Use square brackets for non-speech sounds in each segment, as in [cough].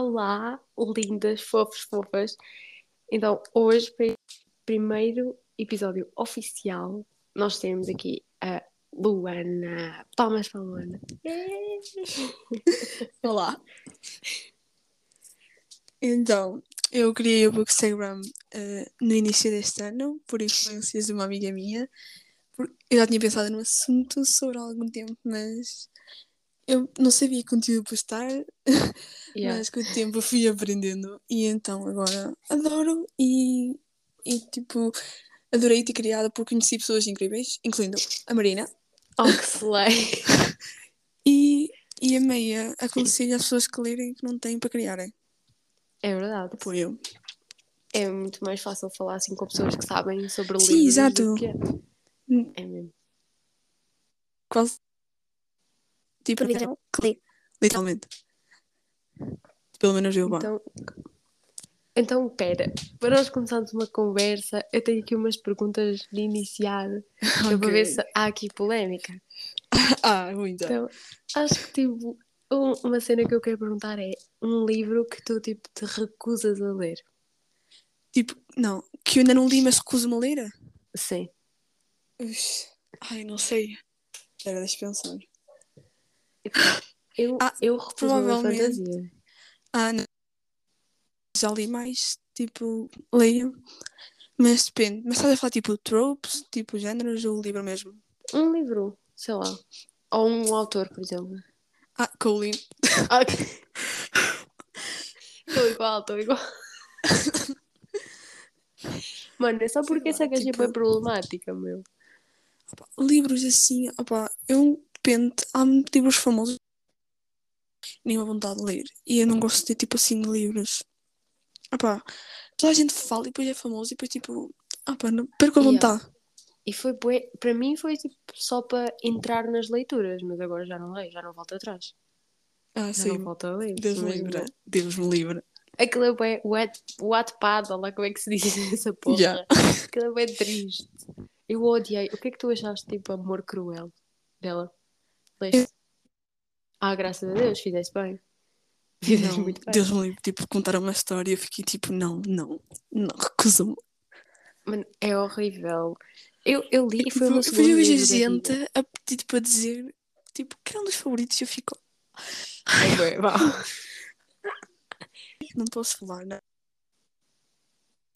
Olá, lindas, fofos, fofas. Então, hoje, para o primeiro episódio oficial, nós temos aqui a Luana. Palmas para a Luana. [laughs] Olá. Então, eu criei o Bookstagram uh, no início deste ano, por influências de uma amiga minha. Eu já tinha pensado no assunto sobre algum tempo, mas eu não sabia que conteúdo postar, [laughs] Yeah. mas com o tempo eu fui aprendendo. E então agora adoro e, e tipo, adorei ter criado porque conheci pessoas incríveis, incluindo a Marina. Oh, que slay. [laughs] E, e a Meia aconselho às pessoas que lerem que não têm para criarem. É verdade. Tipo eu. É muito mais fácil falar assim com pessoas que sabem sobre Sim, livros exato. do que é. Hum. É mesmo. Quase. Tipo, literalmente. Pelo menos eu, vá. Então, então, pera, para nós começarmos uma conversa, eu tenho aqui umas perguntas de iniciar que [laughs] eu vou ver se há aqui polémica. [laughs] Ah, muito. Então, acho que tipo, um- uma cena que eu quero perguntar é um livro que tu tipo te recusas a ler. Tipo, não, que eu ainda não li, mas recuso-me a ler. Sim. Ux, Ai, não sei. Espera, deixa eu pensar. Eu, Ah, eu a provavelmente. fantasia. Ah, não. Já li mais, tipo, leio. Mas depende. Mas estás a falar tipo tropes, tipo géneros ou livro mesmo? Um livro, sei lá. Ou um autor, por exemplo. Ah, Colin. Estou igual, estou igual. Mano, é só porque lá, essa gaja tipo- é problemática, meu. Livros assim, opá, eu depende. Há livros famosos que nem a vontade de ler. E eu não gosto de ter tipo assim de livros. Opá, toda a gente fala e depois é famoso e depois tipo, opá, não, perco a Yeah. vontade. E foi, para mim foi tipo só para entrar nas leituras, mas agora já não leio, já não volto atrás. Ah, Já sim. não volto a ler. Deus me livre. Deus me livre. Aquilo é bué, Watt- Wattpad, lá como é que se diz [laughs] essa porra. Yeah. Aquilo é triste. Eu odiei. O que é que tu achaste, tipo, amor cruel dela? Leste? Ah, graças a Deus, fizeste bem. Fizeste Não, muito bem. Deus me livre. Tipo, contaram uma história e eu fiquei tipo, não, não, não, recuso-me. Mano, é horrível. Eu, eu li e foi o meu Depois segundo eu vejo gente a pedir tipo, a dizer, tipo, que é um dos favoritos e eu fico, É bué, vá. [laughs] não posso falar, não.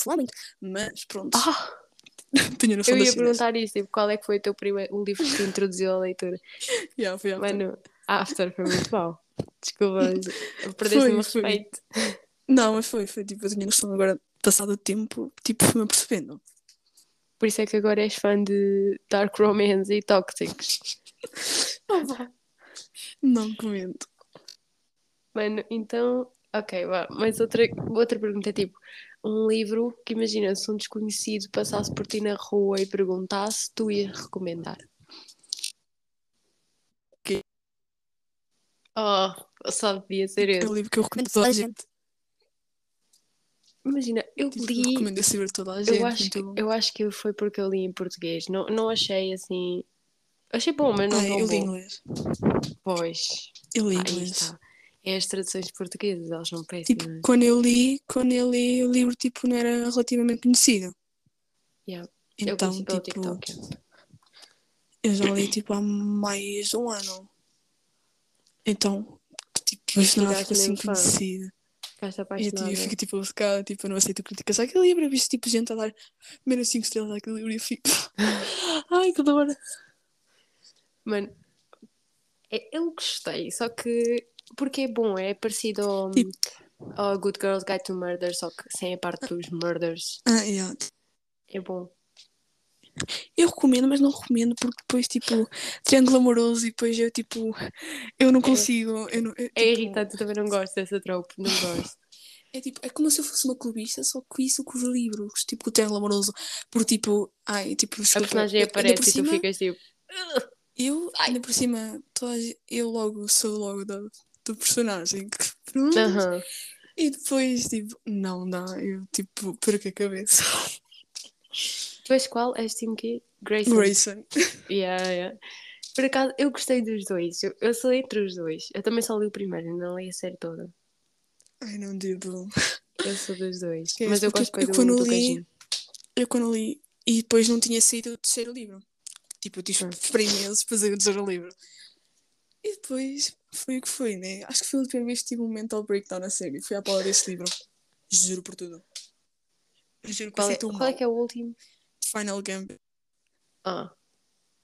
Falar muito. Mas pronto, Ah, [laughs] tenho noção eu ia perguntar isso, tipo, qual é que foi o teu primeiro o livro que te introduziu à leitura? [laughs] Yeah, foi after. Mano, After foi muito mau. Desculpa, [laughs] perdeste o respeito. Não, mas foi, foi tipo, eu tenho noção agora, passado o tempo, tipo, fui-me apercebendo. Por isso é que agora és fã de Dark Romance e Tóxicos. Não comento. Mano, então, ok, vá. Mas outra, outra pergunta é tipo: um livro que imagina se um desconhecido passasse por ti na rua e perguntasse, tu ias recomendar. Que? Oh, só devia ser É esse. o livro que eu recomendo a toda a gente. Imagina, eu Tipo, eu li. recomendo esse livro a toda a gente. Eu acho, que, eu acho que foi porque eu li em português. Não, não achei assim. Achei bom, mas não Ah, tão eu li bom. inglês. Pois. Eu li Aí inglês. está. É as traduções portuguesas, elas são Tipo, péssimas. quando eu li, quando eu li, o livro tipo, não era relativamente conhecido. Yeah. Eu Então, pelo tipo, TikTok. eu já li tipo há mais de um ano. Então, tipo, isto não era ficaste assim conhecido. E apaixonada. eu fico tipo obcecada, tipo, eu não aceito críticas àquele livro. Eu vi tipo gente a dar menos 5 estrelas àquele livro e eu fico, [laughs] ai que dor. Mano, é- eu gostei, só que. Porque é bom, é parecido ao, Tipo- ao Good Girls Guide to Murder, só que sem a parte dos murders. Ah, yeah. É bom. Eu recomendo, mas não recomendo porque depois, tipo, triângulo amoroso e depois eu, tipo, eu não consigo. Eu não, eu, É tipo, irritante, eu também não gosto dessa trope, não gosto. É tipo, é como se eu fosse uma clubista, só que isso com os livros, tipo, com o triângulo amoroso. Porque, tipo, ai, tipo, A desculpa, personagem eu- ainda aparece por e tu cima, ficas tipo. Eu, Ai. ainda por cima, toda a eu logo sou logo do, do personagem. que, [laughs] pronto. Aham. E depois, tipo, não dá, eu, tipo, perco a cabeça. [laughs] Tu és qual? És Team quê? Grayson. Grayson. [laughs] Yeah, yeah. Por acaso, eu gostei dos dois. Eu, eu sou entre os dois. Eu também só li o primeiro, não li a série toda. Ai, não, tipo. Eu sou dos dois. Esquece, Mas eu gosto eu do, quando do li-. Eu quando li. E depois não tinha saído o terceiro livro. Tipo, eu tive meses para sair o terceiro livro. E depois foi o que foi, né? Acho que foi a última vez que tive um mental breakdown na série. Foi à pala desse livro. Juro por tudo. Juro que Qual, é, qual mal. é que é o último? Final Gambit. Ah,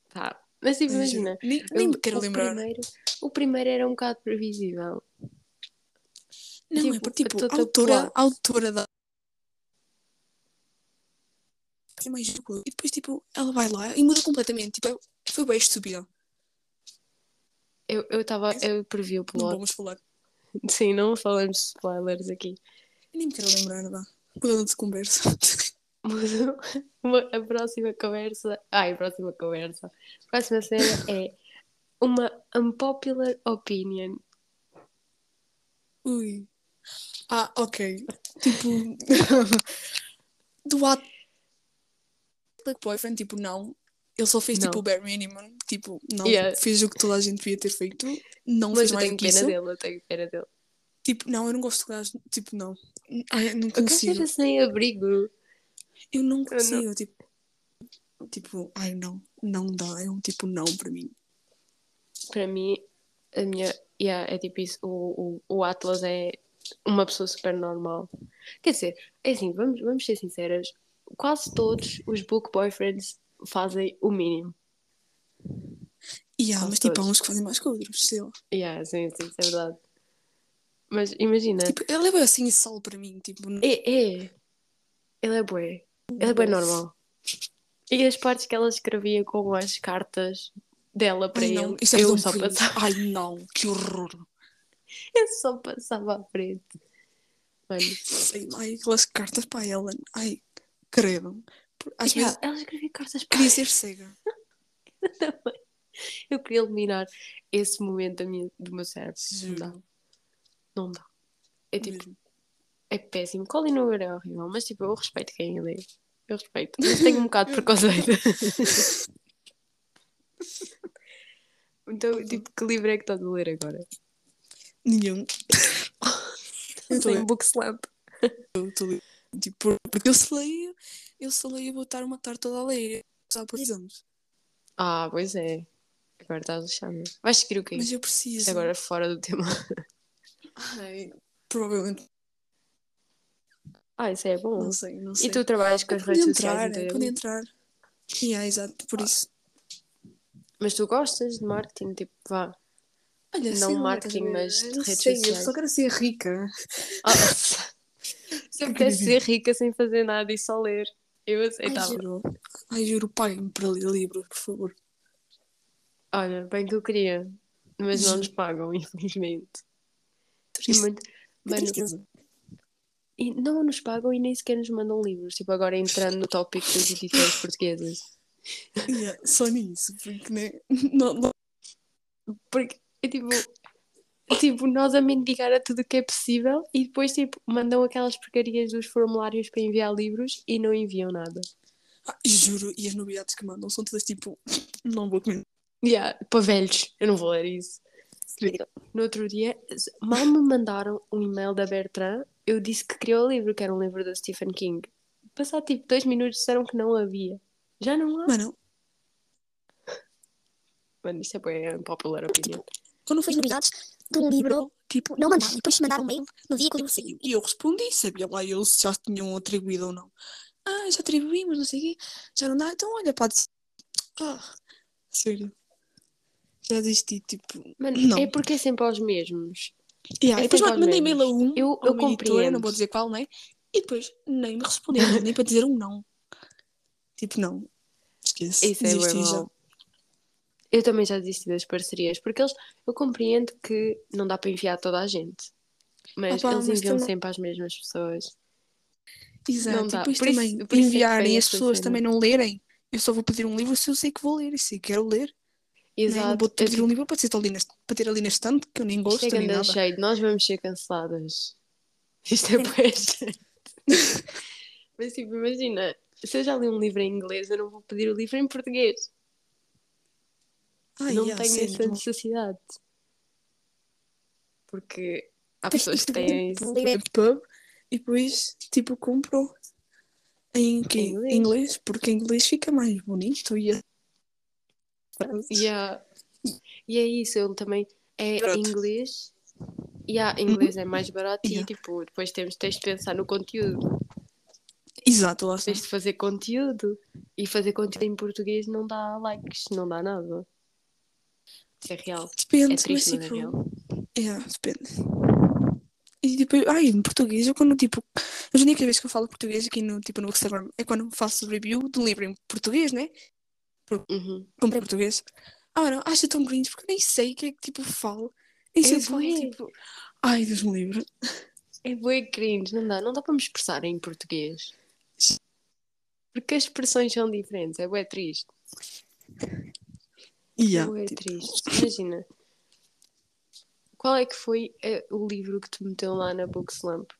tá. Mas tipo, imagina. Nem, nem me quero o lembrar. Primeiro, o primeiro era um bocado previsível. Não, é tipo, porque tipo, a autora, a autora da. É mais. E depois, tipo, ela vai lá e muda completamente. Tipo, foi bem estúpida. Eu estava. Eu previ o Não plot. vamos falar. Sim, não falamos de spoilers aqui. Eu nem me quero lembrar, vá. Mudando de conversa. [laughs] A próxima conversa. Ai, a próxima conversa. A próxima cena é uma unpopular opinion. Ui. Ah, ok. Tipo. [laughs] do ato. Black Boyfriend, tipo, não. Ele só fez Não. tipo o bare minimum. Tipo, não. Yeah. Fez o que toda a gente devia ter feito. Não Mas fez eu mais tenho do que pena isso. dele, eu tenho pena dele. Tipo, não, eu não gosto de gajos. Tipo, não. Ai, eu não Eu quero consigo. ser sem abrigo. Eu não não- consigo. Tipo, tipo, ai, não. Não dá. É um tipo não para mim. Para mim, a minha. Yeah, é tipo isso. O, o, o Atlas é uma pessoa super normal. Quer dizer, é assim, vamos, vamos ser sinceras. Quase todos os book boyfriends fazem o mínimo. E há, Quase mas tipo, há uns que fazem mais que outros. Sei lá. Yeah, sim, sim, isso é verdade. Mas imagina, Tipo, ele é assim sal para mim. Tipo, é, é. Ele é bué. Ele é bem normal. E as partes que ela escrevia com as cartas dela para Ai, ele, Isso é eu só, passava, Ai, não. Que horror. [laughs] eu só passava à frente. Mano, Sei lá, aquelas cartas para ela. Ai, credo. Às yeah, vezes ela escrevia cartas para queria ser cega. [laughs] Eu queria eliminar esse momento da minha, do meu cérebro. Não dá. Não dá. É tipo, Mesmo. é péssimo. Colin Hoover é horrível, mas tipo, eu respeito quem ele é. Eu respeito. [laughs] Mas tenho um bocado de preconceito. [laughs] então, tipo, que livro é que estás a ler agora? Nenhum. Eu Sem a- book slump. Eu a- Tipo, porque eu se leio, eu eu vou estar uma tarde toda a ler. Só por exames. Ah, pois é. Agora estás a lixar-me. Vais seguir o quê? Mas eu preciso. agora fora do tema. [laughs] Ai, provavelmente. Ah, isso é bom. Não sei, não sei. E tu trabalhas com as Pode redes entrar, sociais, né? então. pode entrar. Yeah, exato, por isso. Mas tu gostas de marketing, tipo, vá. Olha, Não marketing, a ver? mas de Eu redes sei, sociais. Eu só quero ser rica. Ah, se eu pudesse ser rica sem fazer nada e só ler, eu Ai, aceitava. juro. Ai, juro, paguem-me para ler livros, por favor. Olha, bem que eu queria, mas não nos pagam, [laughs] infelizmente. Triste. muito- Mano, tristeza. e não nos pagam e nem sequer nos mandam livros. Tipo, agora entrando no tópico das editoras portuguesas. [laughs] Yeah, só nisso, porque né? [laughs] não, não, Porque, é tipo, [laughs] tipo, nós a mendigar a tudo o que é possível e depois, tipo, mandam aquelas porcarias dos formulários para enviar livros e não enviam nada. Ah, juro, e as novidades que mandam são todas tipo, [laughs] não vou comer. Yeah, para velhos, eu não vou ler isso. No outro dia, mal me mandaram um e-mail da Bertrand, eu disse que queria o livro, que era um livro da Stephen King. Passado tipo dois minutos disseram que não havia. Já não há. Mano, Mano, isto é bem unpopular opinion. quando fez novidades de um livro, tipo, não mandaram. Depois mandaram um mail no dia que livro saiu. e eu respondi, sabia lá eles se já tinham atribuído ou não. Ah, já atribuímos, não sei o quê, já não dá, então olha, pode ser. Ah, sério. Já desisti, tipo. Mano, Não. é porque é sempre aos mesmos. Yeah, É e depois mandei e-mail a um, Eu- eu não vou dizer qual, né? E depois nem me responderam, nem para dizer um não. Tipo, não. Esquece. Isso é desisti já. mau. Eu também já desisti das parcerias, porque eles, eu compreendo que não dá para enviar toda a gente. Mas Ah pá, eles mas enviam não- sempre às mesmas pessoas. Exato, Não dá. depois Por também isso é enviarem e as pessoas cena. também não lerem. Eu só vou pedir um livro se eu sei que vou ler e que quero ler. né? Não Exato. vou Eu, pedir um livro para ter ali na, para ter ali na estante que eu nem gosto é nem nada. shade, nós vamos ser canceladas. [laughs] Isto é shade. Mas tipo, imagina, se eu já li um livro em inglês, eu não vou pedir o livro em português. Ai, não tenho essa não. necessidade. Porque Há pessoas que têm pub e depois, tipo, compro em, quê? Em inglês. Inglês, porque em inglês fica mais bonito e a frases. Yeah. E é isso, ele também é Barato. inglês. Yeah, inglês é mais barato e Yeah. tipo, depois temos, tens de pensar no conteúdo. Exato, lá está. Tens de fazer conteúdo. E fazer conteúdo em português não dá likes, não dá nada. Isso é real. Depende, É triste, mas mas é tipo, real. yeah, depende. E tipo, ai, em português, eu quando tipo, a única vez que eu falo português aqui no, tipo, no Instagram é quando faço review de um livro em português, né? Uhum. Comprei português. Ah, não, acho tão cringe porque eu nem sei o que é que tipo falo. Nem sei É se falo, tipo, ai, Deus me livre. É bué cringe, não dá, não dá para me expressar em português. Porque as expressões são diferentes, é bué triste. Yeah, tipo, triste. [laughs] Imagina. Qual é que foi eh, o livro que te meteu lá na Book Slump?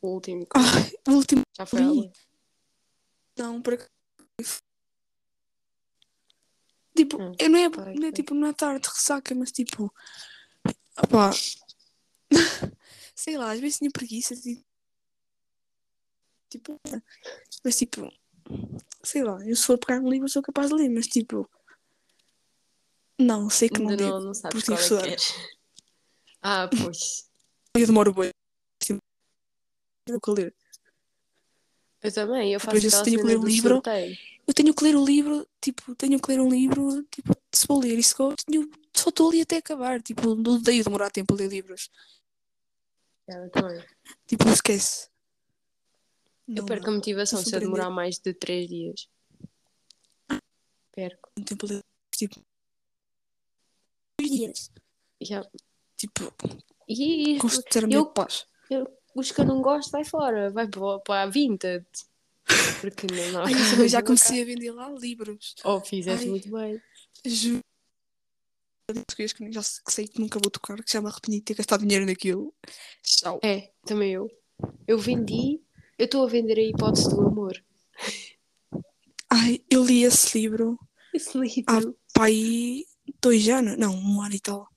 O último. [laughs] ai, o último Já foi ela? não, para Tipo, Hum, eu não é, é não é tipo, não é tarde de ressaca, mas tipo, opá, [laughs] sei lá, às vezes tinha preguiça, tipo, tipo, mas tipo, sei lá, eu se for pegar um livro sou capaz de ler, mas tipo, não, sei que não não, não sabes qual é que estudar. és. [laughs] Ah, pois. eu demoro bem, tipo, a ler. Eu também, eu faço Depois eu tenho que ler o livro. sorteio. Eu tenho que ler o livro, tipo, tenho que ler um livro, tipo, se vou ler gosto, tenho- só estou ali até acabar, tipo, não odeio demorar tempo a ler livros. Yeah, eu também. Tipo, esquece. Eu Não perco dá. a motivação se eu demorar mais de 3 dias. Perco. Um tempo a ler, tipo, dias. Yeah. tipo, E, ter eu- paz. os que eu não gosto, vai fora. Vai para, a Vinted. Porque não dá. Ai, eu já [laughs] comecei a vender lá livros. Oh, fizeste Ai. muito bem. Juro. Português que já sei que nunca vou tocar, que já me arrependi de ter gastado dinheiro naquilo. Tchau. É, também eu. Eu vendi. Eu estou a vender a hipótese do amor. Ai, eu li esse livro, Esse livro Ah. pai, dois anos, não, um ano e tal.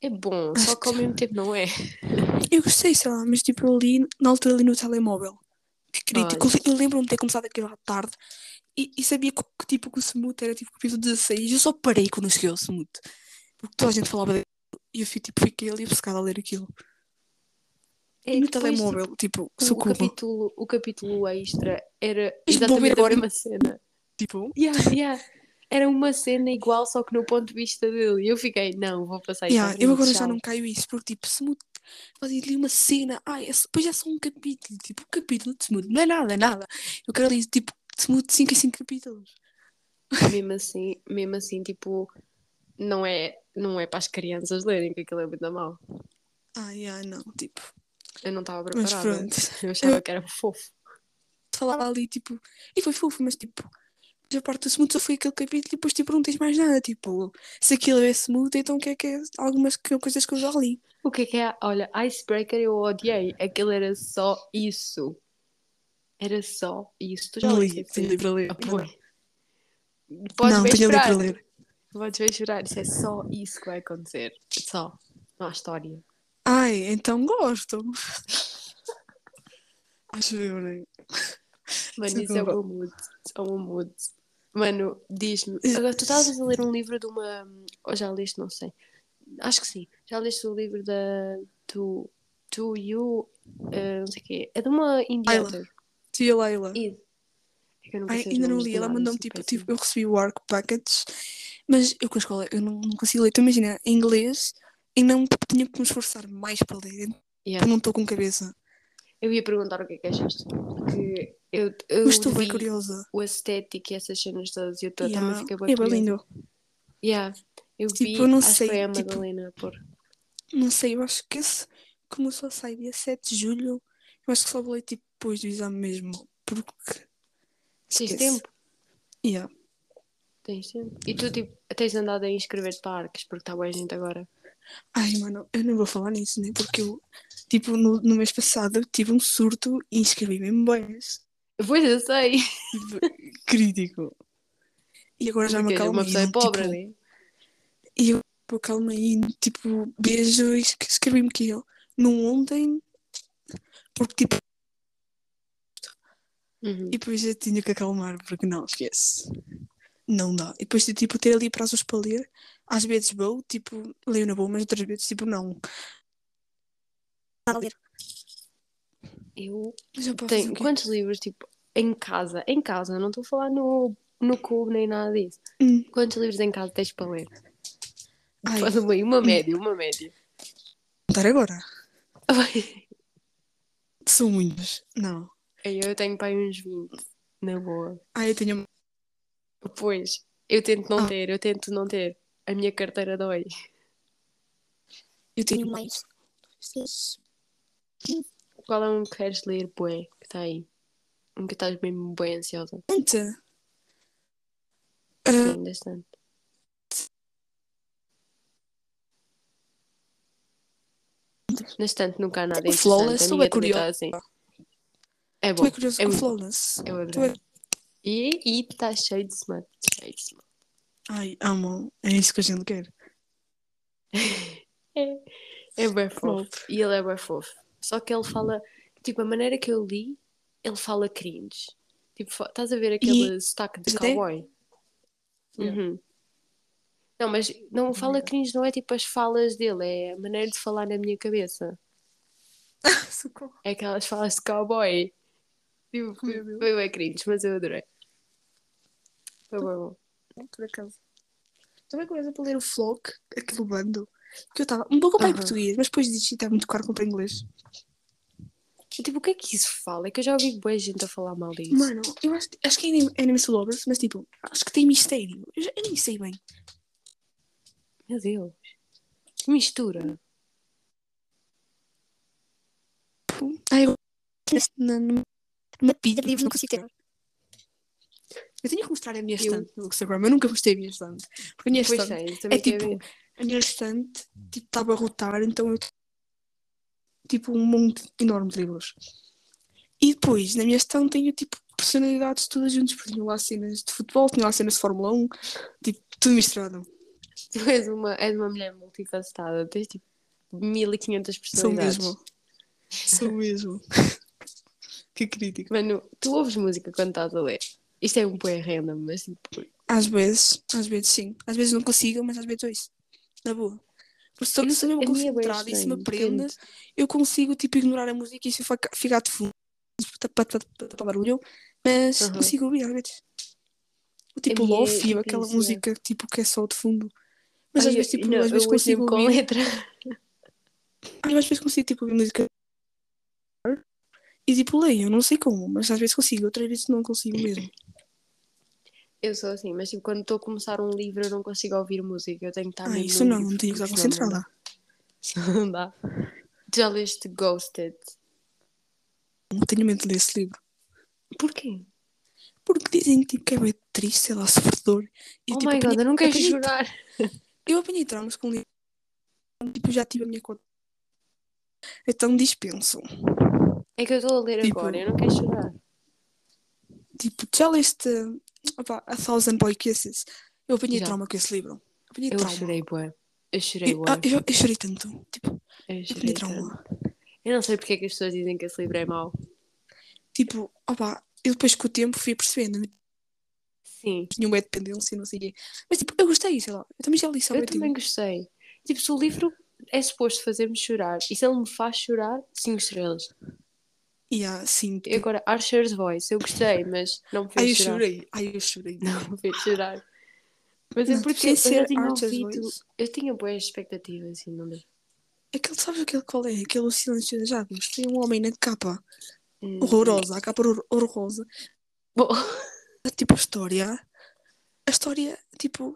é bom, só que ao mesmo tempo não é. Eu gostei, sei lá, mas tipo, eu li, na altura ali no telemóvel. Que crítico. Olha. Eu lembro-me de ter começado aquilo à tarde e, e sabia que, que, tipo, que o Smooth era tipo o capítulo 16. Eu só parei quando cheguei ao Smooth. Porque toda a gente falava dele e eu fui, tipo, fiquei ali obcecada a ler aquilo. É e no depois, telemóvel, tipo, tipo, o, socorro. capítulo, o capítulo extra era exatamente a mesma cena. Tipo, Yeah, yeah. Era uma cena igual, só que no ponto de vista dele. E eu fiquei, não, vou passar isso yeah, eu agora já não caio isso, porque tipo, Smooth fazia ali uma cena, ai, só- depois é só um capítulo, tipo, um capítulo de Smooth, não é nada, é nada. Eu quero ali, tipo, Smooth 5 em 5 capítulos. Mesmo assim, mesmo assim, tipo, não é, não é para as crianças lerem, que aquilo é muito mal. Ai, ai, não, tipo, Eu não estava mas preparada. pronto. Eu achava que era fofo. falava ali, tipo, e foi fofo, mas tipo, a parte do smooth só foi aquele capítulo e depois tipo, não tens mais nada, tipo, se aquilo é smooth, então o que é que é algumas coisas que eu já li. O que é que é? Olha, Icebreaker eu odiei. Aquilo era só isso. Era só isso. Tu já Não li, tenho livro a ler. Ah. Podes não, tenho chorar. livro a ler. Podes ver chorar. Isso é só isso que vai acontecer. Só. Não há história. Ai, então gosto. [laughs] Acho eu, né? Mano, Sim, isso é o meu mood. É o meu mood. Mano, diz-me. Agora, tu estavas a ler um livro de uma. Ou já leste, não sei. Acho que sim. Já leste o livro da. To, to You. eh, não sei o quê. É de uma author. Tia Leila. Id. É nunca Ai, ainda não li, ela mandou-me sou tipo, tipo, eu recebi o Arc Package, mas eu com a escola eu não, não consigo ler. Então imagina, em inglês, e não tinha que me esforçar mais para ler, Yeah. eu não estou com cabeça. Eu ia perguntar o que é que achaste. Porque eu, eu Mas estou bem curiosa. o estético e essas cenas todas e eu tô- Yeah, também fiquei bem é curiosa. lindo. Yeah. Eu Tipo, vi, eu não sei, foi a tipo- Madalena a pôr. Não sei, eu acho que esse começou a sair dia 7 de julho. Eu acho que só vou ler tipo depois do exame mesmo. Porque. Tens tempo? Yeah. Tens tempo. E tu, tipo, tens andado a inscrever-te para arques, porque está boa gente agora. Ai, mano, eu não vou falar nisso, né? Porque eu, tipo, no, no mês passado tive um surto e inscrevi-me em boias. Pois eu sei. Tipo, [laughs] crítico. E agora já me acalmei. uma pessoa é pobre, tipo, né? E eu calma aí. Tipo, beijo e es- escrevi-me que eu. No ontem. Porque tipo. Uhum. E depois eu tinha que acalmar, porque não, esquece. Não dá. E depois de tipo ter ali prazos para ler. Às vezes vou, tipo, leio na boa, mas outras vezes tipo não. Nada a ler. Eu tenho quantos livros, tipo, em casa? Em casa, não estou a falar no, no clube nem nada disso. Hum. Quantos livros em casa tens para ler? Ai, Faz uma, uma média, uma média. contar agora. São muitos. Não. Eu tenho para aí uns 20, na boa. Ah, eu tenho. Pois, eu tento não Ah. ter, eu tento não ter. A minha carteira dói. Eu Tenho tenho. mais. Seis. Qual é um que queres ler, bué, que está aí? Um que estás mesmo bem ansiosa. Tanta. Ah, Sim. Na estante nunca há nada O interessante. Flawless, tu é curioso. assim. É bom. tu é curioso é com Flawless. Eu é... E está cheio de smut. Cheio de smut. Ai, amo. É isso que a gente quer. [laughs] É, é bem fofo. E ele é bem fofo. Só que ele fala, tipo, a maneira que eu li, ele fala cringe. Tipo, estás a ver aquele sotaque de cowboy? Yeah. Uhum. Não, mas não fala cringe, não é tipo as falas dele, é a maneira de falar na minha cabeça. [laughs] É aquelas falas de cowboy. Tipo, foi, bem cringe, mas eu adorei. Foi bem bom. Por acaso. Também coisa para ler o Flock, aquele bando. Que eu estava um pouco para em Aham. português, mas depois disse que estava muito caro comprar inglês. Tipo, o que é que isso fala? É que eu já ouvi boa gente a falar mal disso. Mano, eu acho, acho que é to Lovers, mas tipo, acho que tem mistério. Eu, já- eu nem sei bem. Meu Deus. Que mistura. Ai, eu, na- Uma pilha de livros não consigo ter. eu tenho que mostrar a minha Eu- estante no Instagram. Eu nunca mostrei a minha estante. Porque a minha Pois estante, é quero tipo. A minha estante tipo, estava a rotar, então eu tipo um monte enorme de livros. E depois, na minha estante, tenho tipo personalidades todas juntas, porque tinha lá cenas de futebol, tinha lá cenas de Fórmula 1, tipo, tudo misturado. Tu és uma, és uma mulher multifacetada. Tens tipo 1500 Sou personalidades. mesmo. Sou mesmo. [laughs] que crítico. Mano, tu ouves música quando estás a ler. Isto é um poema random, mas tipo, Às vezes, às vezes sim. Às vezes não consigo, mas às vezes ouço. Na boa. Porque se, Eu não se eu me é concentrar e se me depende. eu consigo tipo ignorar a música e isso fica, ficar de fundo para barulho, mas consigo ouvir às vezes. O tipo é lofi, tipo aquela é. música tipo que é só de fundo. Mas às vezes tipo, às vezes consigo com ouvir. letra. [laughs] Às vezes consigo tipo ouvir música e tipo leio, não sei como, mas às vezes consigo, outras vezes não consigo mesmo. Eu sou assim, mas tipo, quando estou a começar um livro eu não consigo ouvir música. Eu tenho que estar Ah, isso não, livro, não tenho que estar concentrada. [laughs] Não dá. Já leste Ghosted? Não tenho medo de ler esse livro. Porquê? Porque dizem tipo, que é bem triste, sei lá, sofredor. E, oh tipo, my god, apanhei- eu não quero apanhei- chorar. [laughs] Eu apanhei traumas com livro. Tipo, já tive a minha conta. Então dispenso. É que eu estou a ler Tipo- agora, eu não quero chorar. Tipo, já leste opa, A Thousand Boy Kisses? Eu apanhei Já. trauma com esse livro. Apanhei Eu trauma. chorei, bué. Eu chorei, Eu, bué. ah, eu, eu chorei tanto. Tipo, Eu eu chorei apanhei trauma. tanto. Eu não sei porque é que as pessoas dizem que esse livro é mau. Tipo, opa, eu depois com o tempo fui percebendo. Sim, Tinha uma dependência e não sei o quê. Mas tipo, eu gostei, sei lá. Eu também já li sobre eu também gostei. Tipo, se o livro é suposto fazer-me chorar e se ele me faz chorar, 5 estrelas. Yeah, sim. E agora, Archer's Voice, eu gostei, mas não me Ai, eu fez chorar. chorei. Ai, eu chorei. Não me fez chorar. Mas é Não, porque sem eu, eu tinha ouvido. Eu tinha boas expectativas, assim, não deu. Aquele, sabes aquele qual é? Aquele Silêncio das Águas. Tem um homem na capa. Hum, Horrorosa. A capa horror- horrorosa. Bom, Tipo, a história. A história, tipo,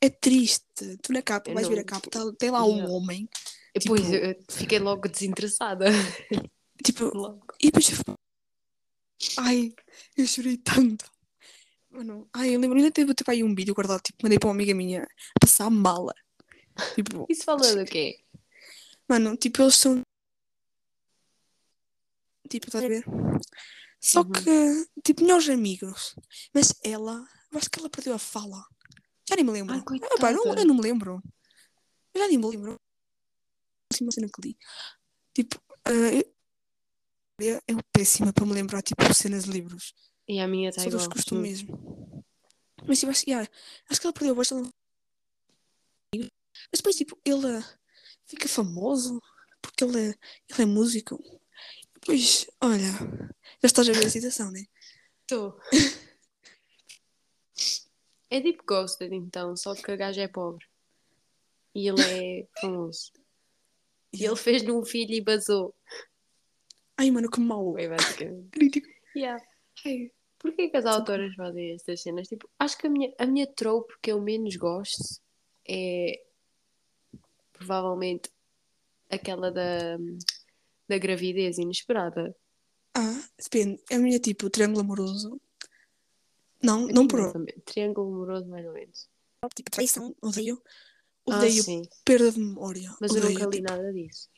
é triste. Tu na capa, Eu vais ver a não- capa, tá- tem lá um Yeah. homem. Tipo- eu fiquei logo desinteressada. [laughs] Tipo, Logo. e depois eu... Ai, eu chorei tanto. Mano, ai, eu lembro, ainda teve tipo, aí um vídeo guardado, tipo, mandei para uma amiga minha passar mala. Tipo, [laughs] Isso fala do quê? mano, tipo, eles são. Tipo, estás a ver? Só Uhum. que, tipo, melhores amigos. Mas ela, eu acho que ela perdeu a fala. Já nem me lembro. Ai, Ah, pá, não, eu não me lembro. Eu já nem me lembro. A última cena que li. Tipo, ah, eu, é péssima para me lembrar, tipo, cenas de livros. E a minha está Só dos igual. costumo Hum. mesmo. Mas tipo, acho, yeah, acho que ela perdeu bastante. Mas depois, tipo, ele fica famoso porque ele é, ele é músico. Depois, olha, já estás a ver a situação, né? Estou. [laughs] é tipo Ghosted, então, só que a gaja é pobre. E ele é famoso. [laughs] E ele fez-lhe um filho e basou. Ai, mano, que mau. Foi basicamente. [laughs] Crítico. Yeah. Ai, Porquê que as autoras fazem estas cenas? Tipo, acho que a minha, a minha trope que eu menos gosto é provavelmente aquela da, da gravidez inesperada. Ah, depende. A minha, tipo, triângulo amoroso. Não, não por. Triângulo amoroso, mais ou menos. Tipo, traição. Odeio. Ah, Odeio sim. perda de memória. Mas eu odeio, nunca li tipo, nada disso.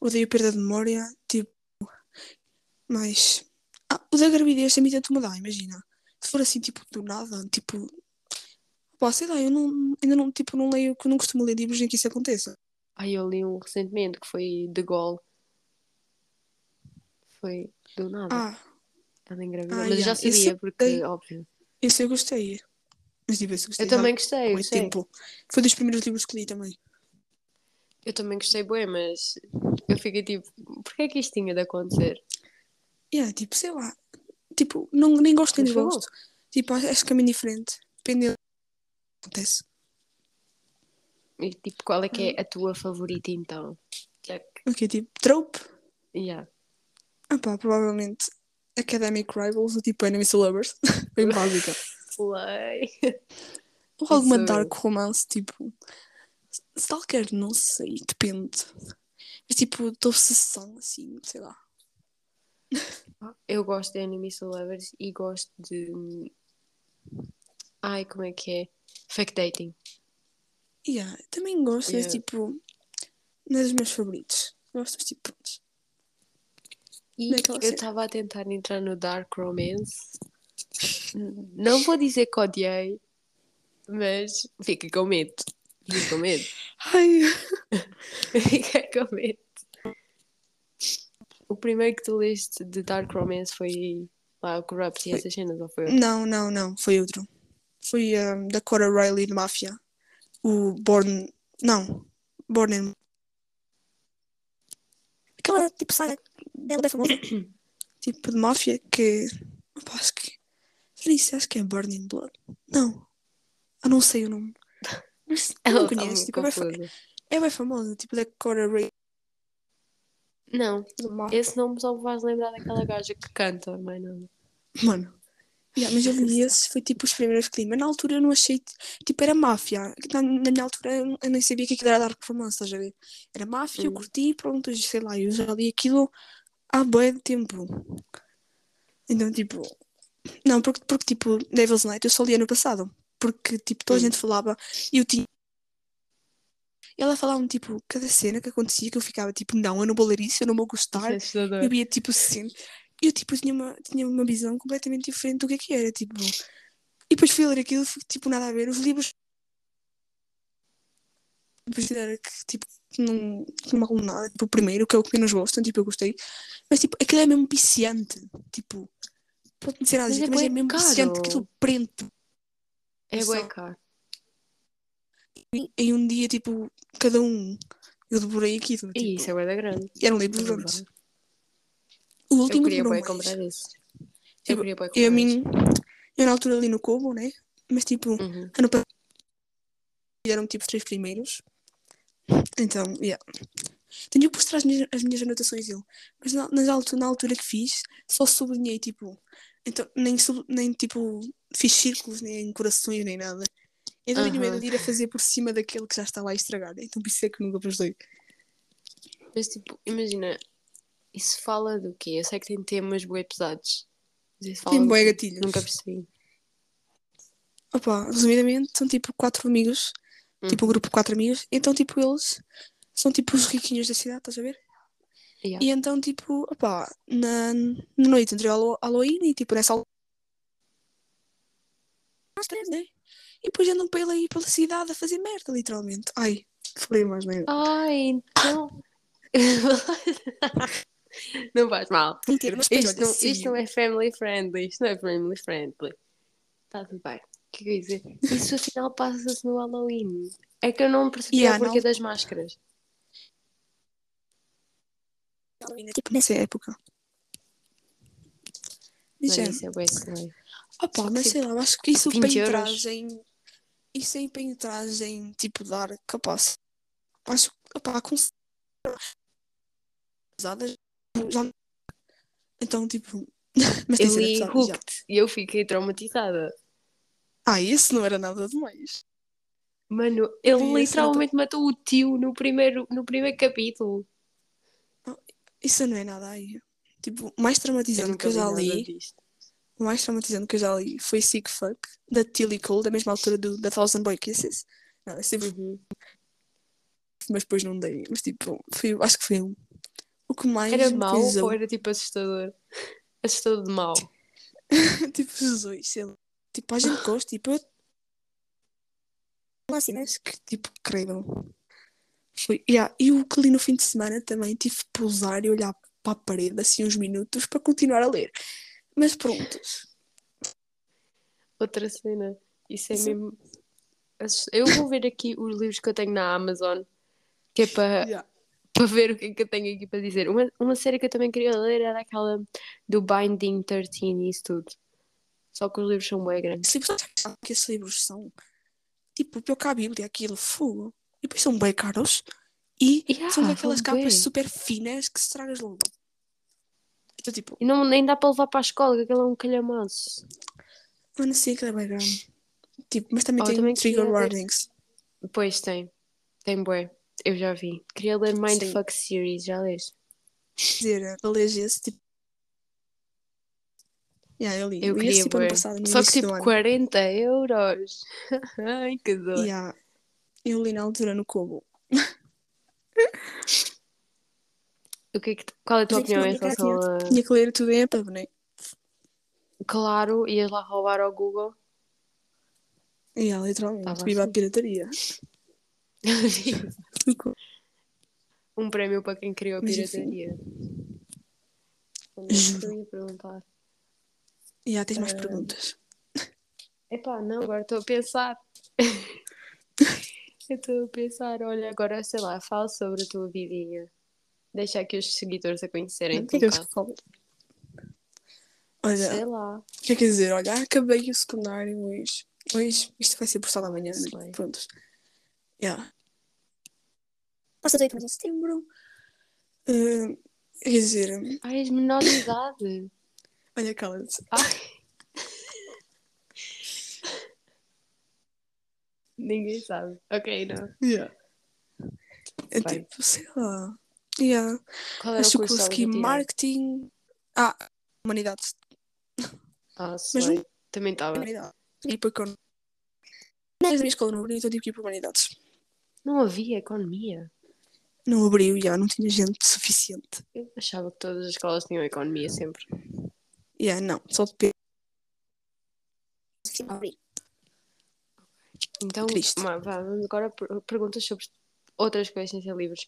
odeio perda de memória. Tipo, mas. Ah, o da gravidez também tento mudar, imagina. Se for assim, tipo, do nada, tipo. Pá, sei lá, eu não, ainda não, tipo, não leio, que não costumo ler livros em que isso aconteça. Ai, eu li um recentemente que foi de Gaulle. Foi do nada. Ah, Ela engravidou. ah, Mas já yeah, esse sabia, eu porque, gostei. óbvio. esse eu gostei. Mas, tipo, esse eu gostei. Eu também já gostei, gostei. tempo. Foi dos primeiros livros que li também. Eu também gostei bem, mas eu fiquei tipo, porquê é que isto tinha de acontecer? Yeah, tipo, sei lá. Tipo, não, nem gosto nem desgosto. Tipo, acho que é diferente. Depende do que acontece. E tipo, qual é que é a tua favorita então? Que- Ok, tipo, trope. Yeah. Ah pá, provavelmente Academic Rivals ou tipo Enemies to Lovers. [laughs] Bem básica. [laughs] Slay. [laughs] Ou alguma Isso- dark romance, tipo. Stalker, não sei, depende. Mas tipo, de obsessão, assim, sei lá. Eu gosto de to Lovers e gosto de. Ai, como é que é? Fake dating. Yeah, também gosto, mas Yeah. tipo. Não é dos meus favoritos. Gosto, mas tipo, pronto. E eu estava a tentar entrar no Dark Romance. [laughs] Não vou dizer que odiei, mas fica com medo. Fica com medo. Ai, [laughs] Fica com medo. O primeiro que tu leste de Dark Romance foi lá o Corrupt e essas cenas, ou foi? não, não, não, foi outro. Foi um, da Cora Riley de Máfia. O Born. Não, Born in. Aquela tipo saga dela bem famosa. [coughs] Tipo de máfia que. Opa, acho que. Sei, acho que é Burning Blood. Não. Eu não sei o nome. [laughs] Não tá conheço. muito Tipo, é, bem é bem famosa, tipo da Cora Riley Não, esse nome só me faz lembrar daquela gaja que canta, mas não. Mano. Yeah, mas eu li esse, foi tipo os primeiros que li. Mas na altura eu não achei. Tipo, era máfia. Na, na minha altura eu, eu nem sabia que aquilo era Dark Romance, estás a ver? Era máfia, eu Hum. curti, pronto, sei lá, eu já li aquilo há bem de tempo. Então, tipo. Não, porque, porque tipo, Devil's Night eu só li ano passado. Porque, tipo, toda a Hum. gente falava e eu tinha. E ela falava tipo, cada cena que acontecia que eu ficava tipo, não, eu não vou ler isso, eu não vou gostar. É assustador. Eu via tipo. E eu tipo tinha uma, tinha uma visão completamente diferente do que é que era. Tipo. E depois fui ler aquilo, fui, tipo, nada a ver. Os livros. Depois era que tipo, não, não me arrumo nada. Tipo, o primeiro, que é o que menos gosto, tipo, eu gostei. Mas tipo, aquilo é mesmo viciante. Tipo, pode não ser nada Mas é disso, mas é mesmo caro. viciante. Aquilo prende É bué caro. Em um dia, tipo, cada um. Eu devorei aquilo. Tipo, isso é da grande. e eram livros grandes. O Eu último queria bué mais. comprar. Eu Tipo, queria bué E a comprar mim, eu na altura ali no Kobo, né? Mas tipo. Uhum. ano passado fizeram tipo os três primeiros. Então, yeah. Tenho que mostrar as minhas, as minhas anotações dele. Mas na, nas altu- na altura que fiz, só sublinhei tipo. Então, nem, sub- nem tipo fiz círculos, nem corações, nem nada. Então tenho medo de ir a fazer por cima daquele que já está lá a estragar. Então por isso é que nunca postei. Mas tipo, imagina, isso fala do quê? Eu sei que tem temas bué pesados. Tem bué gatilhos. Nunca percebi. Opa, resumidamente, são tipo quatro amigos. Tipo um grupo de quatro amigos. Então tipo eles são tipo os riquinhos da cidade, estás a ver? Yeah. E então, tipo, opá, na, na noite ao Halo- Halloween, e tipo, nessa altura. Nós três, né? Depois andam pela aí pela cidade a fazer merda, literalmente. Ai, falei mais nem. Ai, então. [laughs] não faz mal. Mentira, mas Isto não, isto não é family friendly. Isto não é family friendly. Está tudo bem. O que é que eu ia dizer? Isso afinal passa-se no Halloween. É que eu não percebi Yeah, o porquê não- das máscaras. tipo, Nessa época. Mas isso é bem estranho. Que mas tipo, sei lá, acho que isso 20 para euros. entrar em. Isso aí para entrar em tipo dar capaz. Acho que com usadas já. Então tipo. [laughs] Mas Eu li. Hooked e eu fiquei traumatizada. Ah, isso não era nada demais. Mano, ele esse literalmente matou o tio no primeiro, no primeiro capítulo. Isso não é nada aí. Tipo, mais traumatizante que eu já li. disto. O mais traumatizante que eu já li foi Sick Fuck, da Tilly Cole, da mesma altura do da Thousand Boy Kisses. Não, esse livro, Uhum. mas depois não dei. Mas tipo, foi, acho que foi um. O que mais Era mau ou era tipo assustador? Assustador de mau. [laughs] tipo, os dois, sei lá. Tipo, a gente gosta, tipo, eu assim, né? acho que, tipo, creio. Foi, yeah. E o que li no fim de semana também tive de pousar e olhar para a parede assim uns minutos para continuar a ler. Mas pronto. Outra cena. Isso é Isso- mesmo. Eu vou ver aqui os livros que eu tenho na Amazon, que é para Yeah. para ver o que é que eu tenho aqui para dizer. Uma, uma série que eu também queria ler era aquela do Binding 13 e isso tudo. Só que os livros são bem grandes. Esses livros, sabe que esses livros são tipo pior que a Bíblia, aquilo, fogo. E depois são bem caros e Yeah, são daquelas são capas bué. super finas que se tragas logo. Então, tipo, E não, nem dá para levar para a escola, que aquele é um calhamaço. mano, sei que é bem grande. Tipo, mas também Oh, tem também trigger warnings. Pois tem. Tem bué. Eu já vi. Queria ler Sim. Mindfuck Series, já leste? dizer, eu leio esse tipo. Yeah, eu li. Eu li queria esse tipo ano bué. passado, no Só que início do tipo ano. 40 euros. [laughs] Ai, que dor. Yeah. Eu li na altura no Kobo. [laughs] O que é que, qual é a tua é opinião em não, relação a... Tinha que ler tudo em EPUB, né? Claro, ias lá roubar ao Google. Yeah, literalmente. Tava Viva a assim. pirataria. [laughs] um prémio para quem criou a pirataria. [laughs] É eu ia perguntar? Yeah, tens mais Ah. perguntas. Epá, não, agora estou a pensar. [laughs] eu estou a pensar, olha, agora sei lá, fala sobre a tua vidinha. Deixa aqui os seguidores a conhecerem O que é que eu falo? Olha, Sei lá. o que é dizer? Olha, acabei o secundário hoje. Hoje, isto vai ser postado amanhã, né? Prontos. Yeah. Posso 18 de Setembro. Uh, quer dizer, Ai, és menor de idade. [coughs] olha, cala-te. [laughs] Ninguém sabe. Ok, não. Yeah. É Vai. tipo, sei lá. Yeah. Qual era o que curso que consegui marketing. Ah, humanidades. Ah, Mas sei. não- Também estava. E para economia. Não, a minha escola não abriu, então tive que ir para humanidades. Não havia economia. Não abriu, já, não tinha gente suficiente. Eu achava que todas as escolas tinham economia sempre. Yeah, não, só depende. Então, Triste. vá, vamos agora per- perguntas sobre outras coisas sem ser livros.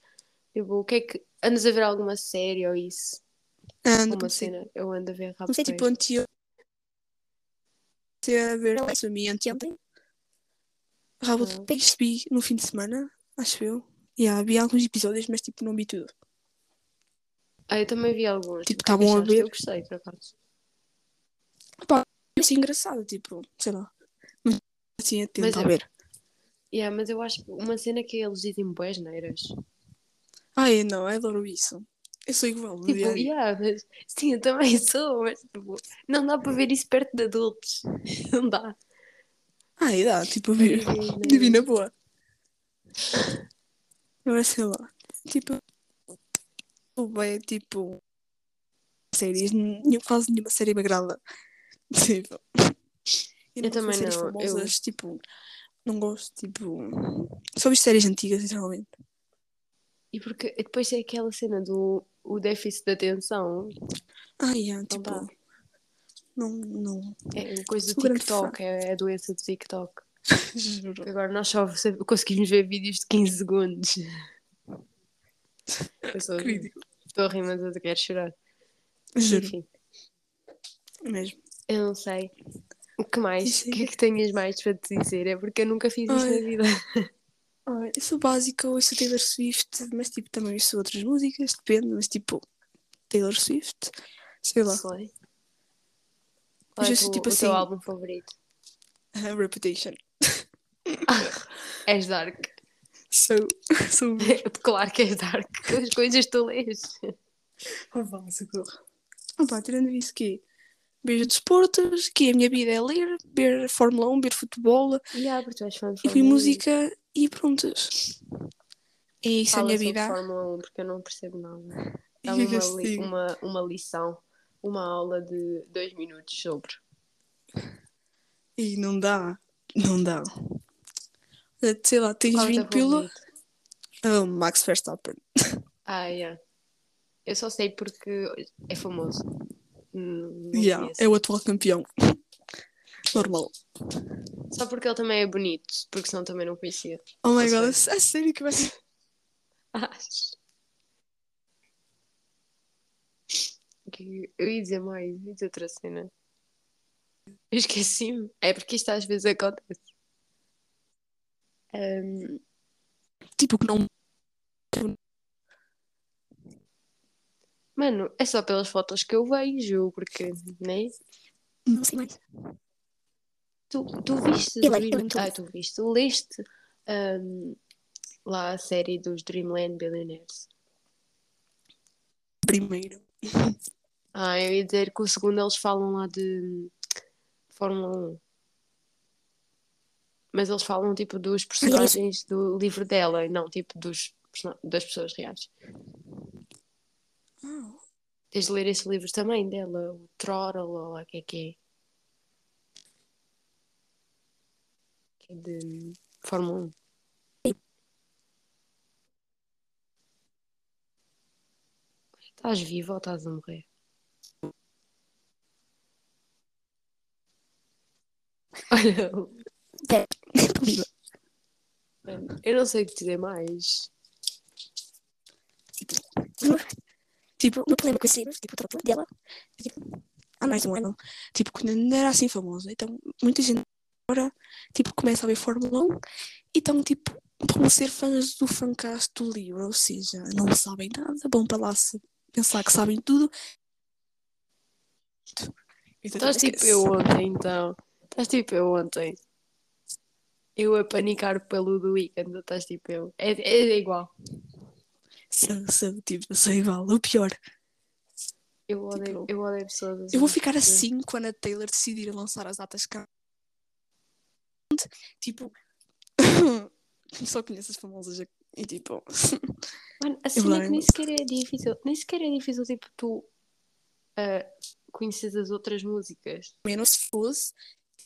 Tipo, o que é que. Andas a ver alguma série ou isso? Ando, Uma comecei, cena? Eu ando a ver rápido. comecei tipo anti Comecei a ver isso antes. Ontem, Rabo Ah. vi no fim de semana, acho eu. Yeah, vi alguns episódios, mas tipo não vi tudo. Ah, eu também vi alguns. Tipo, é estavam a ver. Eu gostei, por acaso. Assim engraçado, tipo, sei lá. Mas assim atento Mas a eu- ver. Yeah, mas eu acho que uma cena que eles dizem boas neiras. Ai, não, eu adoro isso. Eu sou igual Tipo, yeah, mas, sim, eu também [laughs] sou, mas tipo, não dá para ver isso perto de adultos. [laughs] Não dá. Ai, dá, tipo, vi. [laughs] Divina boa. Agora sei lá. Tipo, o bem, tipo. Séries, nenhum, quase nenhuma série me agrada. Tipo. Eu de também não, eu- famosas, tipo. Não gosto, tipo. Só vi séries antigas, literalmente. E porque depois é aquela cena do o déficit de atenção. Ai, é, Não tipo. Não, não. É coisa do TikTok, é a doença do TikTok. Juro. [laughs] Agora nós só conseguimos ver vídeos de 15 segundos. [laughs] Estou a rir, mas eu quero chorar. Juro. Enfim, Mesmo. eu não sei. O que mais? O é que é que tenhas mais para te dizer? É porque eu nunca fiz isto na vida. Ah, eu sou básica, eu ouço Taylor Swift, mas tipo também ouço outras músicas, depende, mas tipo Taylor Swift, sei lá, Sei. Qual é o sou teu- tipo o teu assim- álbum favorito? a [laughs] Reputation. [laughs] És dark. Sou, [laughs] sou Claro que és dark. As coisas tu lês. Oh, vá, socorro. Opa, tirando isso que ver desportos, que a minha vida é ler, ver Fórmula 1, ver futebol, Yeah, porque tu és fã de e ouvir Fórmula 1. música e prontos. É isso a Fala minha sobre vida. Fórmula 1 porque eu não percebo nada. [laughs] Eu uma, li- uma, uma lição, uma aula de dois minutos sobre. E não dá, não dá. Sei lá, tens Qual é o teu 20 pila, oh, Max Verstappen. [laughs] Ah, yeah. Eu só sei porque é famoso. Hum, Não Yeah, é o atual campeão. [laughs] Normal. Só porque ele também é bonito, porque senão também não conhecia. Oh my god, é sério que vai ser. [laughs] Acho. Eu ia dizer mais, ia dizer outra cena. Eu esqueci-me. É porque isto às vezes acontece. Ahm, Tipo que não. mano, é só pelas fotos que eu vejo, porque, né? Não sei mais. Tu, tu viste Eu leio, eu Dream... lembro Ah, tu viste, tu leste ahm, lá a série dos Dreamland Billionaires. Primeiro. Ah, eu ia dizer que o segundo eles falam lá de Fórmula 1. Mas eles falam tipo dos personagens do livro dela e não tipo dos, das pessoas reais. Ah, Tens de ler esses livros também dela, o Trottle ou lá o que é que é. Que é de Fórmula 1. Estás vivo ou estás a morrer? [laughs] Olha, eu não sei o que dizer mais. tipo, O meu problema com esse livro, tipo, o troco dela, tipo, há mais de um ano. tipo, quando não era assim famosa. Então, muita gente agora, tipo, começa a ver Fórmula 1 e estão, tipo, vão ser fãs do fancast do livro. Ou seja, não sabem nada, vão para lá se pensar que sabem tudo. Estás tipo eu ontem, então. Estás tipo eu ontem. Eu a panicar pelo do weekend, estás tipo eu. É, é igual. Sou, sou, tipo, sou igual. O pior. Eu odeio, Tipo, eu odeio pessoas assim. Eu vou ficar porque- assim quando a Taylor decidir lançar as datas cá. Tipo, [coughs] só conheço as famosas e tipo, [laughs] Mano, a cena é que nem sequer é difícil. Nem sequer é difícil, tipo, tu ah, conheces as outras músicas. menos se fosse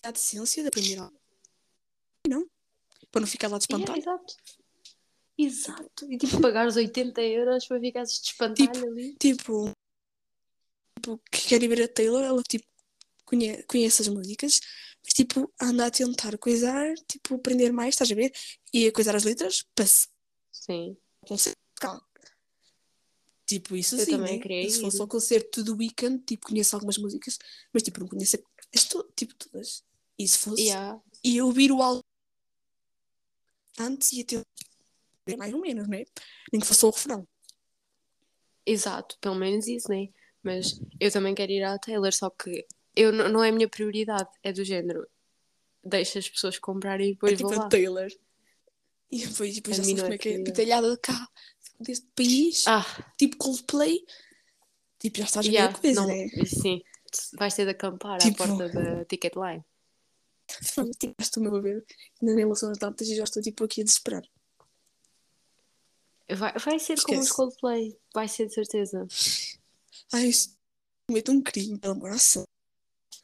a decência de aprender algo. Não? Para não ficar lá de Yeah, espantalho. exato. Exato. E tipo, pagares 80 euros para ficares de espantalho ali. Tipo, tipo, que querem ver a Taylor, ela tipo conhe- conhece as músicas, mas tipo anda a tentar coisar, tipo aprender mais, estás a ver? E a coisar as letras para se Sim. concerto musical. Tipo, isso Eu sim, também né? Se fosse ao concerto do Weekend, tipo, conheço algumas músicas, mas tipo, não conheço as to- tipo, todas. E se fosse, Yeah. e eu ouvir o álbum antes ia ter mais ou menos, né? Nem que fosse o refrão. Exato, pelo menos isso, né? Mas eu também quero ir à Taylor, só que eu, não é a minha prioridade, é do género. Deixa as pessoas comprarem e depois é tipo vou lá. Taylor. E depois, depois A já sabes é como é que é batalhada de cá, deste país, Ah, tipo Coldplay. Tipo, já estás a ver yeah, a coisa, não, né? sim. Vais ter de acampar Tipo- à porta da ticket line. [laughs] Tipo, já estou-me a ver. Ainda nem lançou as datas e já estou tipo aqui a desesperar. Vai, vai ser como os Esquece. Coldplay, vai ser de certeza. Ai, isso cometo um crime, pelo amor de.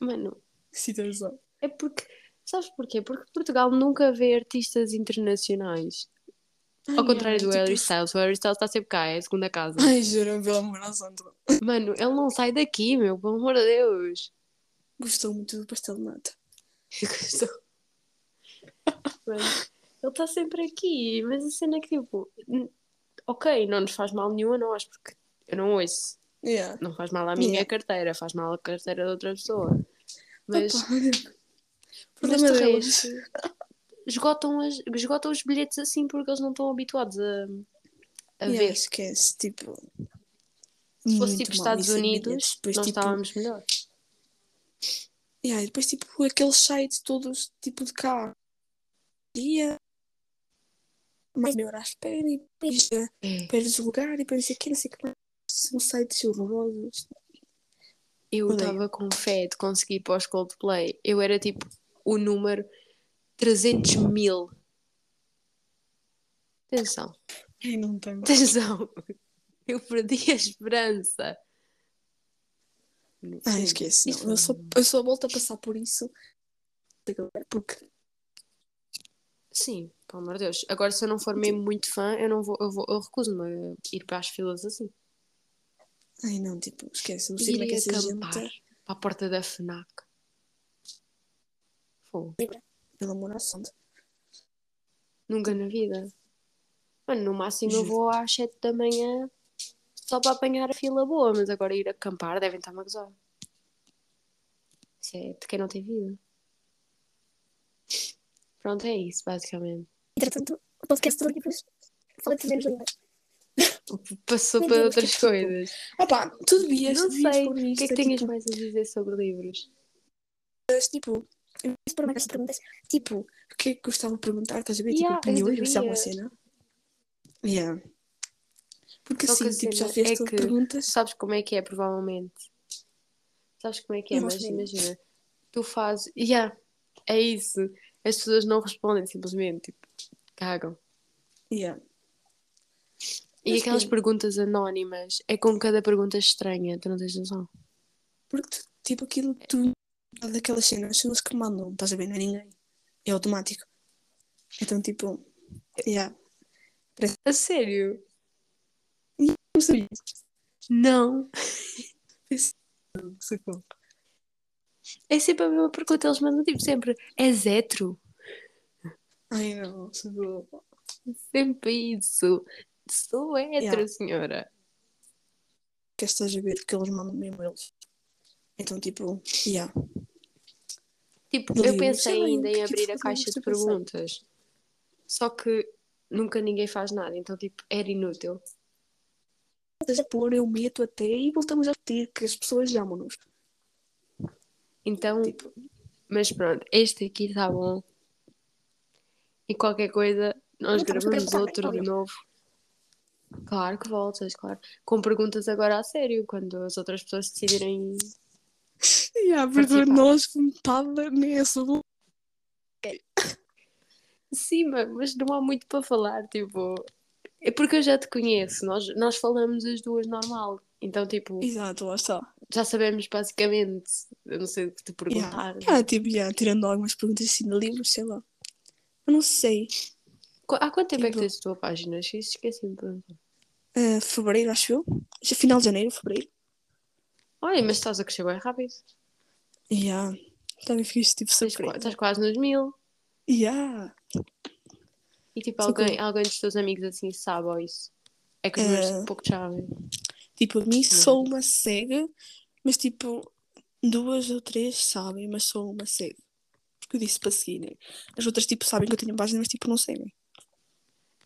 Mano, Que situação. é porque. Sabes porquê? Porque Portugal nunca vê artistas internacionais. Ao contrário do Harry Styles, o Harry Styles está sempre cá, é a segunda casa. Ai, juro, pelo amor de Deus. Mano, ele não sai daqui, meu, pelo amor de Deus. Gostou muito do pastel de nata. Gostou? Mas ele está sempre aqui, mas a cena é que tipo, ok, não nos faz mal nenhum a nós, porque eu não ouço. Yeah. Não faz mal à minha Yeah. carteira, faz mal à carteira de outra pessoa. Mas, [laughs] problema de deles. [laughs] esgotam, as, esgotam os bilhetes assim porque eles não estão habituados a, a Yeah, ver. esquece, tipo. Se fosse tipo Estados em Unidos. Depois, nós tipo, estávamos melhor. yeah, e depois, tipo, aqueles sites todos, tipo, de cá. Dia. Mais meia hora à espera e depois É. perdes o lugar e depois não sei o que, não sei o que mais. São sites horrorosos. Eu estava com fé de conseguir para os Coldplay. Eu era tipo o número 300 mil. Atenção, Ai, não tenho. atenção. [laughs] Eu perdi a esperança. Ah, esquece. Não. Eu, só, eu só volto a passar por isso. Porque. Sim, pelo amor de Deus. Agora, se eu não for mesmo muito fã, eu não vou, eu, vou, eu recuso-me a ir para as filas assim. Ai, não, tipo, esquece. Não sei como é que essa acampar gente. para a porta da FNAC. Fogo. Pelo amor à santo. Nunca na vida. Mano, no máximo eu vou às 7 da manhã só para apanhar a fila boa, mas agora ir acampar devem estar-me a gozar. Isso é de quem não tem vida. Pronto, é isso, basicamente. Entretanto, o podcast de livros fala de livros. Passou para outras que tipo- coisas. Ah pá, tu devias, Não devias sei. pôr O que é que é, tinhas tipo, mais a dizer sobre livros? tipo, uma caixa de perguntas. tipo, o que é que gostava de perguntar? Estás a ver? Yeah, tipo, opiniões, isso é uma cena. Yeah. Porque Só assim, tipo, já fez é que- perguntas. Sabes como é que é, provavelmente? Sabes como é que é, não mas sei. imagina, tu fazes. Yeah, é isso. As pessoas não respondem simplesmente, tipo, cagam. Yeah. E Mas aquelas perguntas anónimas, é com cada pergunta estranha, tu não tens noção. Porque, tu- tipo, aquilo que tu. Daquelas cenas, são as que mandam, estás a ver? Não é ninguém. É automático. Então, tipo. Yeah. A sério? Não sabia. Não. [laughs] Esse- É sempre a mesma pergunta, eles mandam tipo sempre, és hetero? Ai, não. socorro. Sempre isso. Sou hetero, Yeah. senhora. Que estás a ver que eles mandam mesmo eles. Então, tipo, yeah. Tipo, eu pensei ainda em é abrir a caixa de perguntas. Só que nunca ninguém faz nada, então tipo, era inútil. Estás a pôr, eu meto até e voltamos a repetir que as pessoas chamam-nos. Então, Tipo, mas pronto, este aqui está bom. E qualquer coisa, nós gravamos outro de novo. Claro que voltas, claro. Com perguntas agora a sério, quando as outras pessoas decidirem. [laughs] yeah, porque Participar. nós, metade nessa. [laughs] Sim, ma- mas não há muito para falar, tipo. É porque eu já te conheço, nós, nós falamos as duas normal. Então, tipo, Exato, lá está. já sabemos basicamente. Eu não sei o que te perguntar. Yeah. Yeah, tipo, yeah, tirando algumas perguntas assim de livros, sei lá. Eu não sei. Há quanto tempo é que Tipo- tens a tua página? Esqueci- Esqueci-me de perguntar. Uh, fevereiro, acho eu. Já Final de janeiro, fevereiro. Olha, mas estás a crescer bem rápido. Yeah. Também fiz tipo Estás, qua- surpresa. estás quase nos mil. Yeah. E tipo, Sou alguém, cool. alguém dos teus amigos assim sabe ou isso? É que os meus Eh, pouco sabem. Tipo, a mim só uma cega, mas tipo, duas ou três sabem, mas só uma cega. Porque eu disse para seguirem. As outras, tipo, sabem que eu tenho página, mas tipo, não seguem.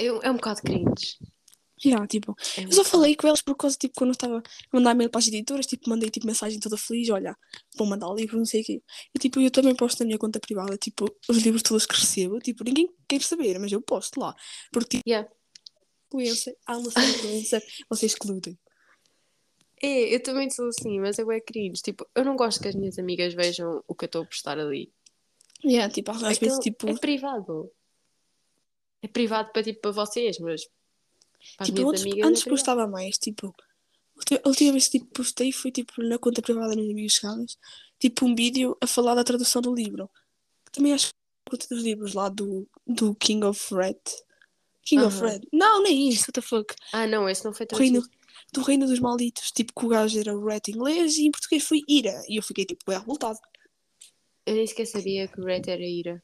É, é um bocado cringe. Yeah, tipo, É eu só falei com elas por causa, tipo, quando eu estava a mandar mail para as editoras, tipo, mandei tipo mensagem toda feliz, olha, vou mandar o livro, não sei o quê. E tipo, eu também posto na minha conta privada, tipo, os livros todos que recebo, tipo, ninguém quer saber, mas eu posto lá. Porque, tipo, Yeah. influencer, há uma influencer, vocês excluem. É, eu também sou assim, mas eu é cringe. Tipo, eu não gosto que as minhas amigas vejam o que eu estou a postar ali. Yeah, tipo, às vezes, Aquilo tipo, É privado. É privado para tipo para vocês, mas para Tipo, minhas antes, amigas. antes é postava mais, tipo, a última vez que tipo, postei foi tipo na conta privada dos amigos chegados, tipo um vídeo a falar da tradução do livro. Também acho que é a conta dos livros lá do, do King of Red. King of. Red. Não, nem isso, what the fuck. Ah, não, esse não foi O reino, traduzido. do Reino dos Malditos, tipo que o gajo era o Red em inglês e em português foi Ira. E eu fiquei tipo, bem revoltado. Eu nem sequer sabia que o Red era ira.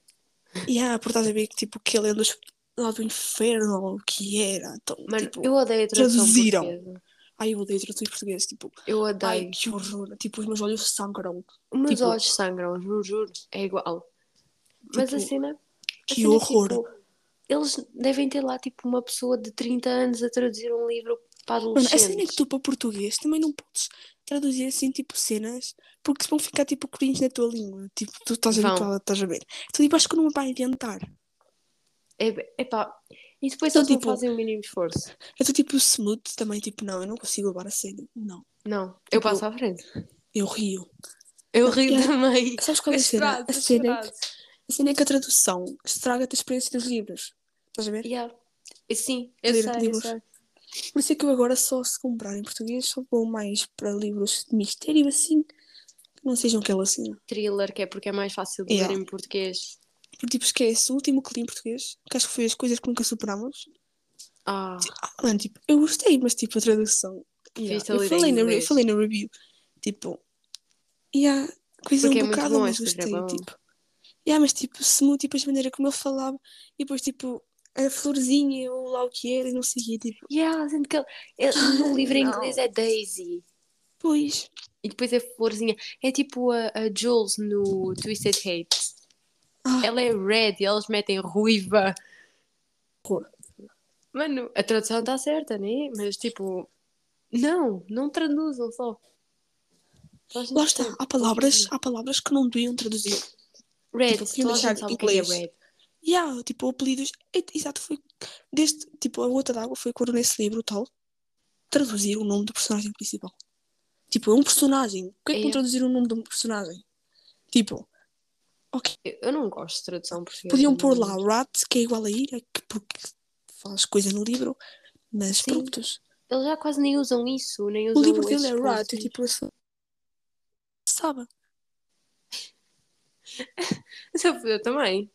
Yeah, porque estás a ver que tipo que ele é dos lá do inferno ou o que era. Então, Mano, tipo, eu odeio a tradução traduziram. portuguesa. Ai, eu odeio traduções portuguesas, tipo, Eu ai, odeio. que horror. Tipo, os meus olhos sangram. Os meus tipo- olhos sangram, juro, juro. É igual. Mas a Tipo, cena. a que cena é, horror. tipo, eles devem ter lá tipo uma pessoa de 30 anos a traduzir um livro para Mano, a cena é que tu para português também não podes traduzir assim, tipo, cenas, porque se vão ficar tipo cringe na tua língua. Tipo, tu estás Vão. habituado, estás a ver. Então, tipo, acho que não vai inventar. É, epá, e depois Então, eles não tipo- fazem o mínimo esforço. Então, tipo, o smooth também, tipo, não, eu não consigo levar a sério. Não. Não, eu Tipo, passo à frente. Eu rio. Eu rio Yeah. também. Sabes qual é a cena? A cena, é a cena é que a tradução estraga-te a experiência dos livros. Estás a ver? Yeah. Sim, eu Ler sei, eu livros. sei. Por isso é que eu agora só se comprar em português só vou mais para livros de mistério assim, que não sejam aquela cena. Thriller, que é porque é mais fácil de Yeah. ler em português. Porque tipo, esquece, o último que li em português, que acho que foi as coisas que nunca superamos. Ah, Ah, mano, tipo, eu gostei, mas tipo, a tradução. yeah, a Eu falei na, eu falei na review. Tipo, yeah, coisa Porque é um muito bocado, bom, mas escrever gostei. é. Tipo, yeah, mas tipo, se tipo, a maneira como ele falava, e depois tipo, a florzinha ou lá o que era, e não sei o tipo, yeah, sendo que ele, ele- no livro em inglês é Daisy. pois. E depois é florzinha. É tipo a, a Jules no Twisted Hate. Ah. Ela é red e eles metem ruiva. Mano, a tradução está certa, né? Mas tipo, não, não traduzam só. Lá está, há palavras, há palavras que não deviam traduzir. Red, tipo, toda a o que é inglês. red. Yeah, tipo, apelidos. é- Exato, foi. Desde, tipo, a gota d'água foi quando nesse livro tal traduzir o nome do personagem principal. Tipo, é um personagem. Por que é que não É. traduzir o nome de um personagem? Tipo, Eu, eu não gosto de tradução portuguesa. podiam pôr lá Rat, que é igual a ira, que porque faz coisa no livro, mas Sim. prontos. Eles já quase nem usam isso, nem O usam livro dele é Rat, é cursos. tipo assim. Sabe? [laughs] Eu, eu também.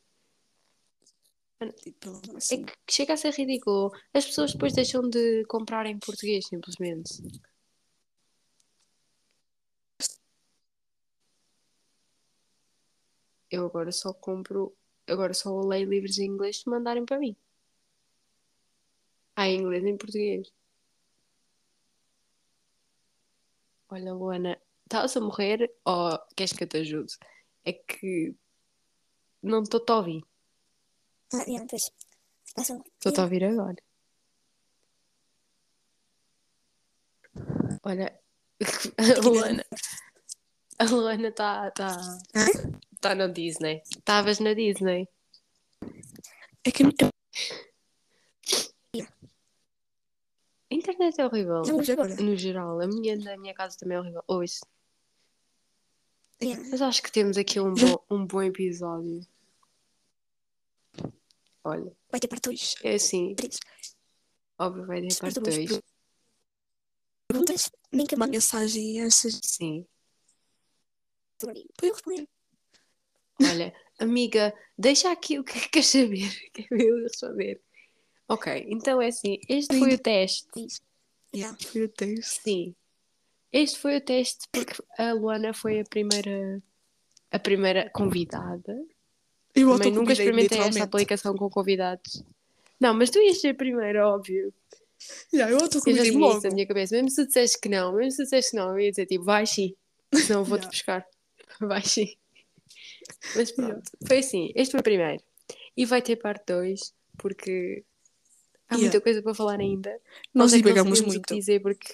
Tipo, É assim. que chega a ser ridículo. As pessoas depois deixam de comprar em português, simplesmente. Eu agora só compro. Agora só leio livros em inglês se mandarem para mim. Ah, em inglês e em português. Olha, Luana, estás a morrer ou queres que eu te ajude? É que não estou-te a ouvir. Ah, yeah, pois. Estou-te a ouvir agora. Olha, [laughs] a Luana. A Luana está tá, tá na Disney. Estavas na Disney. É que a A internet é horrível. No geral, a minha na minha casa também é horrível. Ouço. Yeah. Mas acho que temos aqui um bom, um bom episódio. Olha, Vai ter parte 2. é assim, óbvio vai ter parte fazemos 2. Perguntas? Bem que uma mensagem. Sim. Podem responder. Olha, amiga, deixa aqui o que é que queres saber. [laughs] Quero eu responder. Ok, então é assim, este foi o teste. Yeah, foi o texto. Sim. Este foi o teste porque a Luana foi a primeira a primeira convidada. Eu Também nunca experimentei esta aplicação com convidados. Não, mas tu ias ser a primeira, óbvio. Yeah, eu Eu já autoconvidei-me tinha logo. isso na minha cabeça. Mesmo se disseste que não, mesmo se disseste que não, eu ia dizer tipo, vai sim. Senão eu vou-te Yeah. buscar. [laughs] Vai sim. Mas pronto, foi assim. Este foi o primeiro. E vai ter parte 2, porque há Yeah. muita coisa para falar ainda. Nós é que não divagamos sabemos o muito. que dizer porque.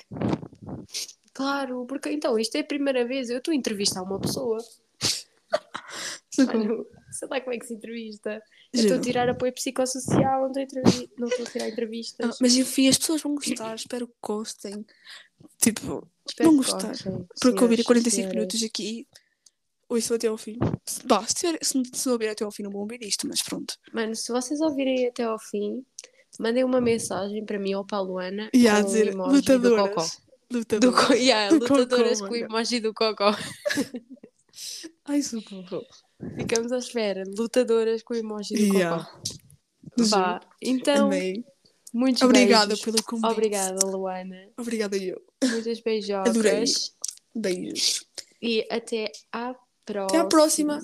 Claro, porque então isto é a primeira vez. Eu estou a entrevistar uma pessoa. [laughs] Mano, sei lá como é que se entrevista. Eu estou a tirar apoio psicossocial, não estou a, entrevi- tirar Ah, entrevistas. mas enfim, as pessoas vão gostar, espero que gostem. Tipo, Espero vão gostar. gostem, porque ouvir senhores, 45 senhoras. minutos aqui, ouçam até ao fim. Se- Bah, se, tiver, se, se não ouvir até ao fim, não vão ouvir isto, mas pronto. Mano, se vocês ouvirem até ao fim, mandem uma mensagem para mim ou para a Luana E a dizer, do cocó. lutadoras. Do Lutadoras. co... yeah, do lutadoras com o emoji do cocó. [laughs] Ai, socorro. Ficamos à espera. Lutadoras com o emoji do Yeah. cocó. Vá. Então, Amei. muitos Obrigada beijos. pelo convite. Obrigada, Luana. Obrigada eu. Muitas beijocas. Adorei. Beijos. E até à próxima. Até à próxima.